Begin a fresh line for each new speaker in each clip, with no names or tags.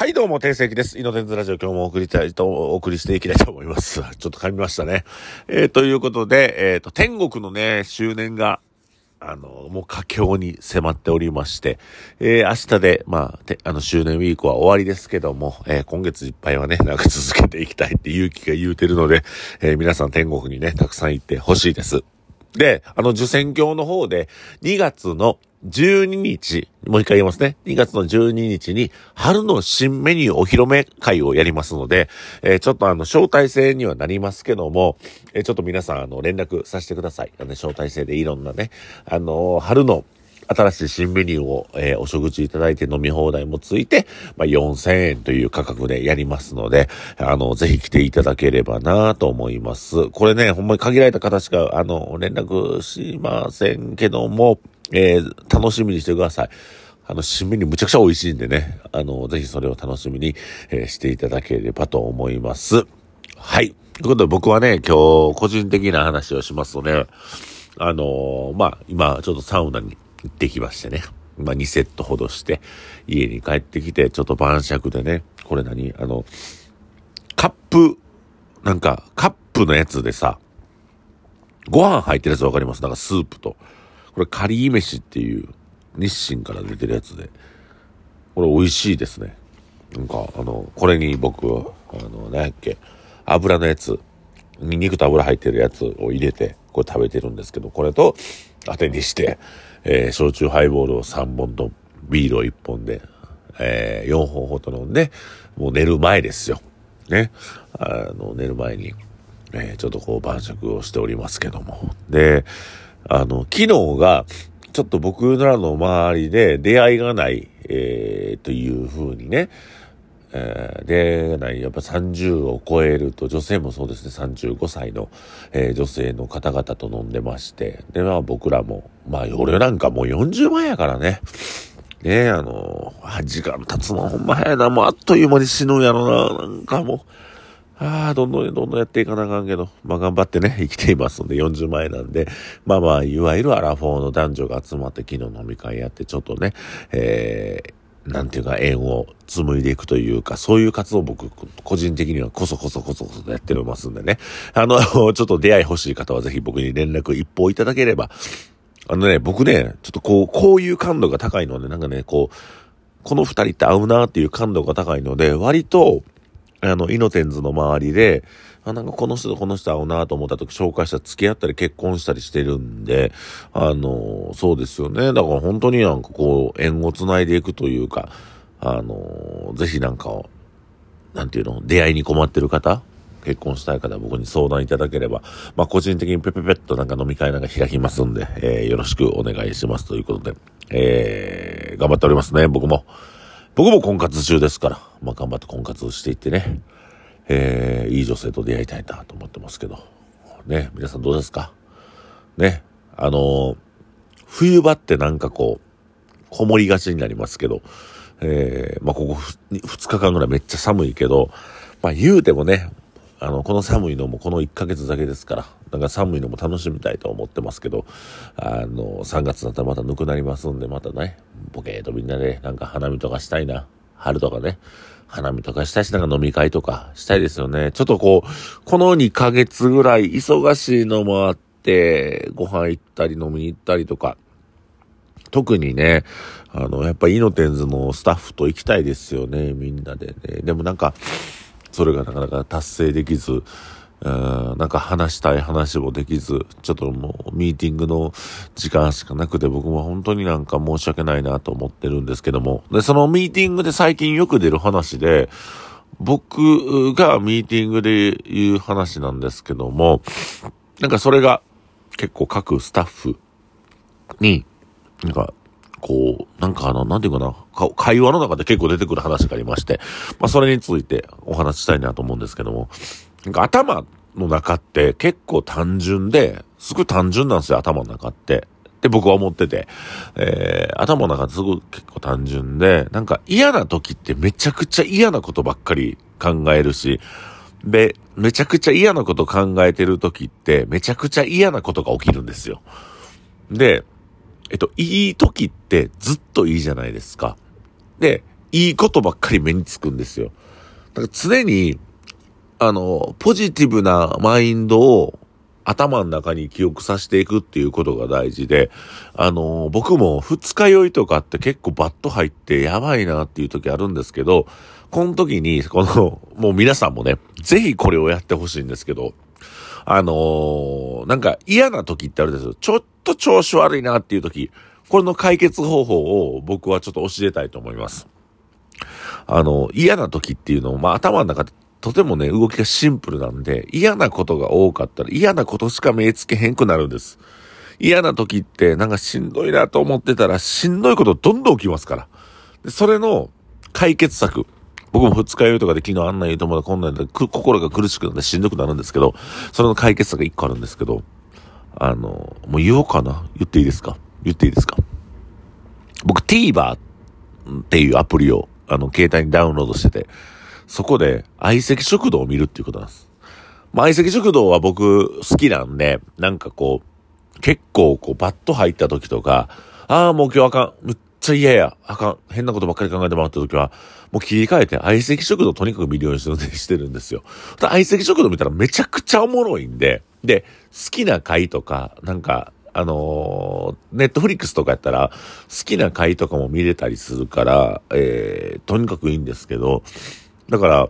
はい、どうも、定石です。イノテンズラジオ今日もお送りたいと、お送りしていきたいと思います。ちょっと噛みましたね。えー、ということで、えっ、と、天国のね、周年が、あの、もう佳境に迫っておりまして、えー、明日で、まあ、てあの、周年ウィークは終わりですけども、えー、今月いっぱいはね、なんか続けていきたいって勇気が言うてるので、えー、皆さん天国にね、たくさん行ってほしいです。で、あの、受選教の方で、2月の12日、もう一回言いますね。2月の12日に、春の新メニューお披露目会をやりますので、えーちょっとあの、招待制にはなりますけども、えーちょっと皆さん、あの、連絡させてください。あの、招待制でいろんなね、あのー春の、新しい新メニューを、えーお食事いただいて飲み放題もついて、まあ、4000円という価格でやりますので、あの、ぜひ来ていただければなと思います。これね、ほんまに限られた方しか、あの、連絡しませんけども、えー楽しみにしてください。あの、新メニューむちゃくちゃ美味しいんでね、あの、ぜひそれを楽しみに、えーしていただければと思います。はい。ということで僕はね、今日、個人的な話をしますとね、あのーまあ、今、ちょっとサウナに行ってきましてね。まあ、2セットほどして、家に帰ってきて、ちょっと晩酌でね、これ何？あの、カップ、なんか、カップのやつでさ、ご飯入ってるやつわかります？なんかスープと。これ、カリー飯っていう、日清から出てるやつで。これ美味しいですね。なんか、あの、これに僕、あの、何やっけ、油のやつ、に肉と油入ってるやつを入れて、これ食べてるんですけど、これと当てにして、えー焼酎ハイボールを3本とビールを1本で、えー4本ほど飲んで、もう寝る前ですよ。ね。あの、寝る前に、えーちょっとこう晩酌をしておりますけども。で、あの、昨日が、ちょっと僕らの周りで出会いがない、えーという風にね、えーで、ない、やっぱ30を超えると、女性もそうですね、35歳の、えー女性の方々と飲んでまして、で、まあ僕らも、まあ俺なんかもう40万やからね、ねえあのー時間経つのほんま早いな、もうあっという間に死ぬんやろな、なんかもう、ああ、どんどんどんどんやっていかなあかんけど、まあ頑張ってね、生きていますので、40万円なんで、まあまあ、いわゆるアラフォーの男女が集まって昨日飲み会やって、ちょっとね、えー、なんていうか、縁を紡いでいくというか、そういう活動を僕、個人的にはこそこそこそこそやっておりますんでね。あの、ちょっと出会い欲しい方はぜひ僕に連絡一報いただければ、あのね、僕ね、ちょっとこう、こういう感度が高いので、なんかね、こう、この二人って合うなっていう感度が高いので、割と、あの、イノテンズの周りで、あ、なんかこの人とこの人合うなと思った時紹介したら付き合ったり結婚したりしてるんで、あの、そうですよね。だから本当になんかこう、縁を繋いでいくというか、あの、ぜひなんか、なんていうの、出会いに困ってる方結婚したい方は僕に相談いただければ、まあ個人的にペペペッとなんか飲み会なんか開きますんで、えーよろしくお願いしますということで、えー、頑張っておりますね、僕も。僕も婚活中ですから、まあ頑張って婚活をしていってね、えー、いい女性と出会いたいなと思ってますけど、ね、皆さんどうですか？ね、あのー冬場ってなんかこう、こもりがちになりますけど、えー、まあここふ2日間ぐらいめっちゃ寒いけど、まあ言うてもね、あの、この寒いのもこの1ヶ月だけですから、なんか寒いのも楽しみたいと思ってますけど、あの、3月になったらまたぬくなりますんで、またね、ボケーとみんなでなんか花見とかしたいな。春とかね、花見とかしたいし、なんか飲み会とかしたいですよね。ちょっとこう、この2ヶ月ぐらい忙しいのもあって、ご飯行ったり飲みに行ったりとか、特にね、あの、やっぱイノテンズのスタッフと行きたいですよね、みんなでね。でもなんか、それがなかなか達成できず、なんか話したい話もできず、ちょっともうミーティングの時間しかなくて僕も本当になんか申し訳ないなと思ってるんですけども。で、そのミーティングで最近よく出る話で、僕がミーティングで言う話なんですけども、なんかそれが結構各スタッフに、なんか、こう、なんかあの、なんていうかな、か会話の中で結構出てくる話がありまして、まあそれについてお話したいなと思うんですけども、なんか頭の中って結構単純で、すごい単純なんですよ、頭の中って。って僕は思ってて、えー、頭の中すごい結構単純で、なんか嫌な時ってめちゃくちゃ嫌なことばっかり考えるし、で、めちゃくちゃ嫌なこと考えてる時って、めちゃくちゃ嫌なことが起きるんですよ。で、えっと、いい時ってずっといいじゃないですか。で、いいことばっかり目につくんですよ。だから常に、あの、ポジティブなマインドを頭の中に記憶させていくっていうことが大事で、あの、僕も二日酔いとかって結構バット入ってやばいなっていう時あるんですけど、この時に、この、もう皆さんもね、ぜひこれをやってほしいんですけど、あのー、なんか嫌な時ってあるんですよ。ちょっと調子悪いなっていう時、これの解決方法を僕はちょっと教えたいと思います。あの、嫌な時っていうのを、まあ頭の中でとてもね、動きがシンプルなんで、嫌なことが多かったら嫌なことしか目つけへんくなるんです。嫌な時ってなんかしんどいなと思ってたらしんどいことどんどん起きますから。でそれの解決策。僕も二日酔いとかで昨日あんな言うと思うこんなんで心が苦しくなってしんどくなるんですけど、それの解決策が一個あるんですけど、あの、もう言おうかな？言っていいですか？言っていいですか？僕 TVer っていうアプリをあの携帯にダウンロードしてて、そこで相席食堂を見るっていうことなんです。まあ、相席食堂は僕好きなんで、なんかこう、結構こうバット入った時とか、ああ、もう今日あかん。むっちゃ嫌や。あかん。変なことばっかり考えてもらった時は、もう切り替えて相席食堂とにかく見るように してるんですよ。相席食堂見たらめちゃくちゃおもろいんで、で、好きな回とか、なんか、あの、ネットフリックスとかやったら、好きな回とかも見れたりするから、えー、とにかくいいんですけど、だから、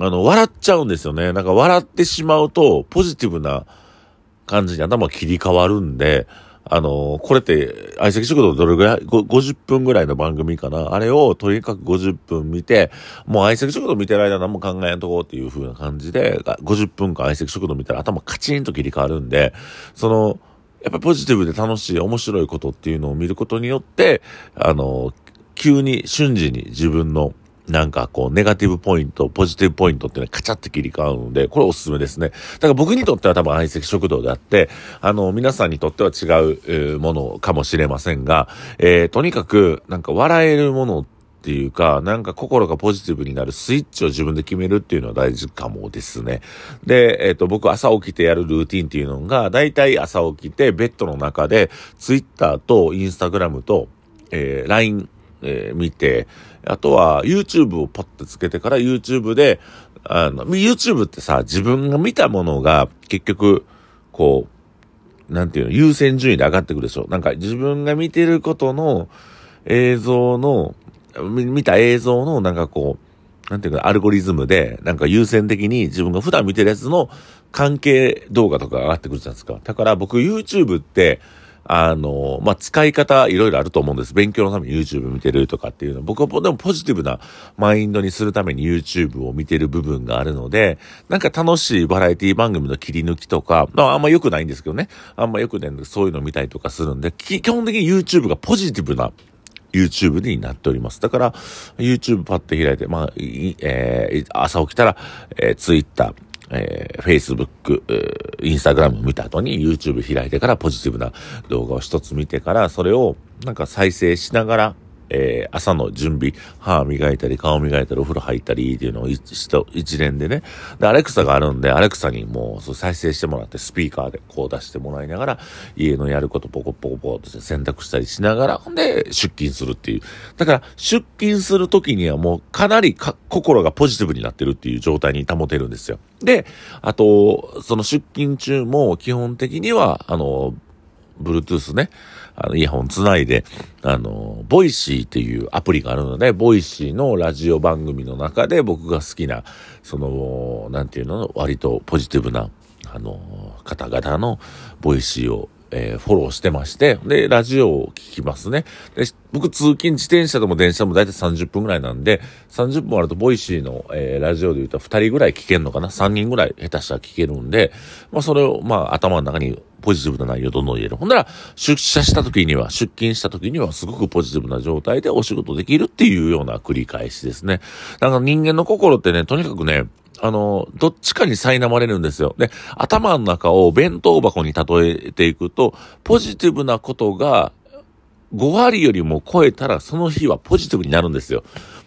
あの、笑っちゃうんですよね。なんか笑ってしまうと、ポジティブな感じに頭切り替わるんで、あの、これって、相席食堂どれぐらい ?50 分ぐらいの番組かな？あれをとにかく50分見て、もう相席食堂見てる間何も考えんとこうっていう風な感じで、50分間相席食堂見たら頭カチンと切り替わるんで、その、やっぱポジティブで楽しい、面白いことっていうのを見ることによって、あの、急に瞬時に自分のなんかこう、ネガティブポイント、ポジティブポイントっていうのはカチャって切り替わるので、これおすすめですね。だから僕にとっては多分相席食堂であって、あの、皆さんにとっては違う、え、ものかもしれませんが、えー、とにかく、なんか笑えるものっていうか、なんか心がポジティブになるスイッチを自分で決めるっていうのは大事かもですね。で、えっ、ー、と、僕朝起きてやるルーティンっていうのが、だいたい朝起きてベッドの中で、ツイッターとインスタグラムと、えー、LINE えー、見て、あとは YouTube をポッてつけてから YouTube で、あの、YouTube ってさ、自分が見たものが結局、こう、なんていうの、優先順位で上がってくるでしょ。なんか自分が見てることの映像の、見た映像のなんかこう、なんていうか、アルゴリズムで、なんか優先的に自分が普段見てるやつの関係動画とか上がってくるじゃないですか。だから僕 YouTube って、あの、まあ、使い方いろいろあると思うんです。勉強のために YouTube 見てるとかっていうの、僕はでもポジティブなマインドにするために YouTube を見てる部分があるので、なんか楽しいバラエティ番組の切り抜きとか、まあ、あんま良くないんですけどね。あんま良くないんで、そういうの見たりとかするんで、基本的に YouTube がポジティブな YouTube になっております。だから、YouTube パッて開いて、まあ、えー、朝起きたら、えー、Twitter、えー、Facebook、えー、Instagram 見た後に YouTube 開いてからポジティブな動画を一つ見てから、それをなんか再生しながら、えー、朝の準備、歯磨いたり、顔磨いたり、お風呂入ったりっていうのを一連でね。で、アレクサがあるんで、アレクサにもうそう再生してもらって、スピーカーでこう出してもらいながら、家のやることポコポコポコと選択したりしながら、んで、出勤するっていう。だから、出勤するときにはもうかなりか心がポジティブになってるっていう状態に保てるんですよ。で、あと、その出勤中も基本的には、あの、Bluetooth ね、あの、イヤホンつないで、あの、ボイシーっていうアプリがあるので、ボイシーのラジオ番組の中で僕が好きな、その、なんていうの、割とポジティブな、あの、方々のボイシーをえー、フォローしてまして、で、ラジオを聞きますね。で、僕通勤自転車でも電車でもだいたい30分ぐらいなんで、30分あるとボイシーの、えー、ラジオで言うと2人ぐらい聞けるのかな ?3 人ぐらい下手したら聞けるんで、まあそれを、まあ頭の中にポジティブな内容をどんどん入れる。ほんなら、出社した時には、出勤した時にはすごくポジティブな状態でお仕事できるっていうような繰り返しですね。だから人間の心ってね、とにかくね、あの、どっちかに苛まれるんですよ。で、頭の中を弁当箱に例えていくと、ポジティブなことが5割よりも超えたら、その日はポジティブになるんですよ。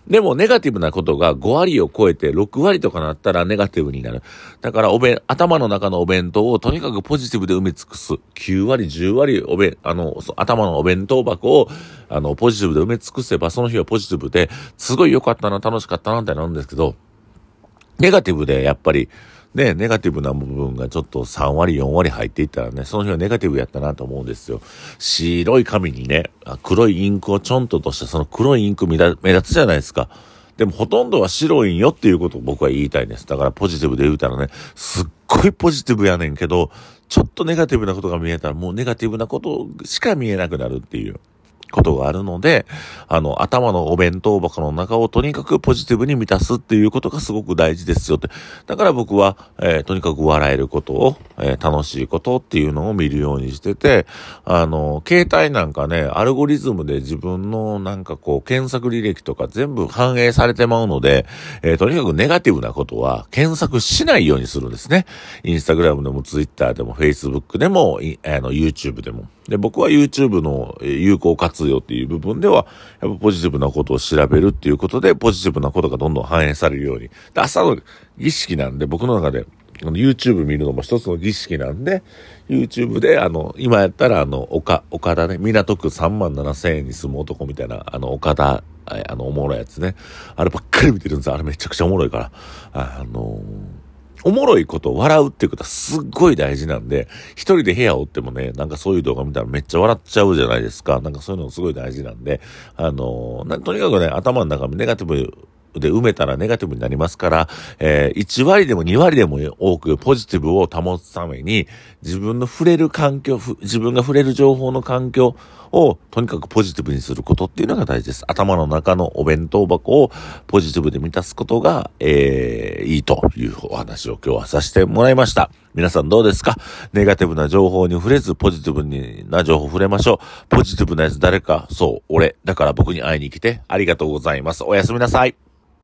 でも、ネガティブなことが5割を超えて6割とかなったらネガティブになる。だから、お弁、頭の中のお弁当をとにかくポジティブで埋め尽くす。9割、10割、お弁、あの、頭のお弁当箱を、あの、ポジティブで埋め尽くせば、その日はポジティブで、すごい良かったな、楽しかったな、ってなるんですけど、ネガティブで、やっぱり、ね、ネガティブな部分がちょっと3割、4割入っていったらね、その日はネガティブやったなと思うんですよ。白い紙にね、黒いインクをちょんととしたその黒いインク目立つじゃないですか。でもほとんどは白いんよっていうことを僕は言いたいんです。だからポジティブで言うたらね、すっごいポジティブやねんけど、ちょっとネガティブなことが見えたらもうネガティブなことしか見えなくなるっていう。ことがあるので、あの、頭のお弁当箱の中をとにかくポジティブに満たすっていうことがすごく大事ですよって。だから僕は、えー、とにかく笑えることを、えー、楽しいことっていうのを見るようにしてて、あの、携帯なんかね、アルゴリズムで自分のなんかこう、検索履歴とか全部反映されてまうので、えー、とにかくネガティブなことは検索しないようにするんですね。インスタグラムでもツイッターでもフェイスブックでも、あの、YouTube でも。で、僕は YouTube の有効活用っていう部分では、やっぱポジティブなことを調べるっていうことで、ポジティブなことがどんどん反映されるように。で、朝の儀式なんで、僕の中で、YouTube 見るのも一つの儀式なんで、YouTube で、あの、今やったら、あの、岡、岡田ね、港区3万7千円に住む男みたいな、あの、岡田、あの、おもろいやつね。あればっかり見てるんです。あれめちゃくちゃおもろいから。あのーおもろいこと笑うっていうことはすっごい大事なんで、一人で部屋を追ってもね、なんかそういう動画見たらめっちゃ笑っちゃうじゃないですか。なんかそういうのすごい大事なんで、あのー、とにかくね、頭の中にネガティブで埋めたらネガティブになりますから、えー、1割でも2割でも多くポジティブを保つために、自分の触れる環境、自分が触れる情報の環境をとにかくポジティブにすることっていうのが大事です。頭の中のお弁当箱をポジティブで満たすことが、えー、いいというお話を今日はさせてもらいました。皆さんどうですか？ネガティブな情報に触れず、ポジティブにな情報触れましょう。ポジティブなやつ誰か、そう、俺。だから僕に会いに来てありがとうございます。おやすみなさい。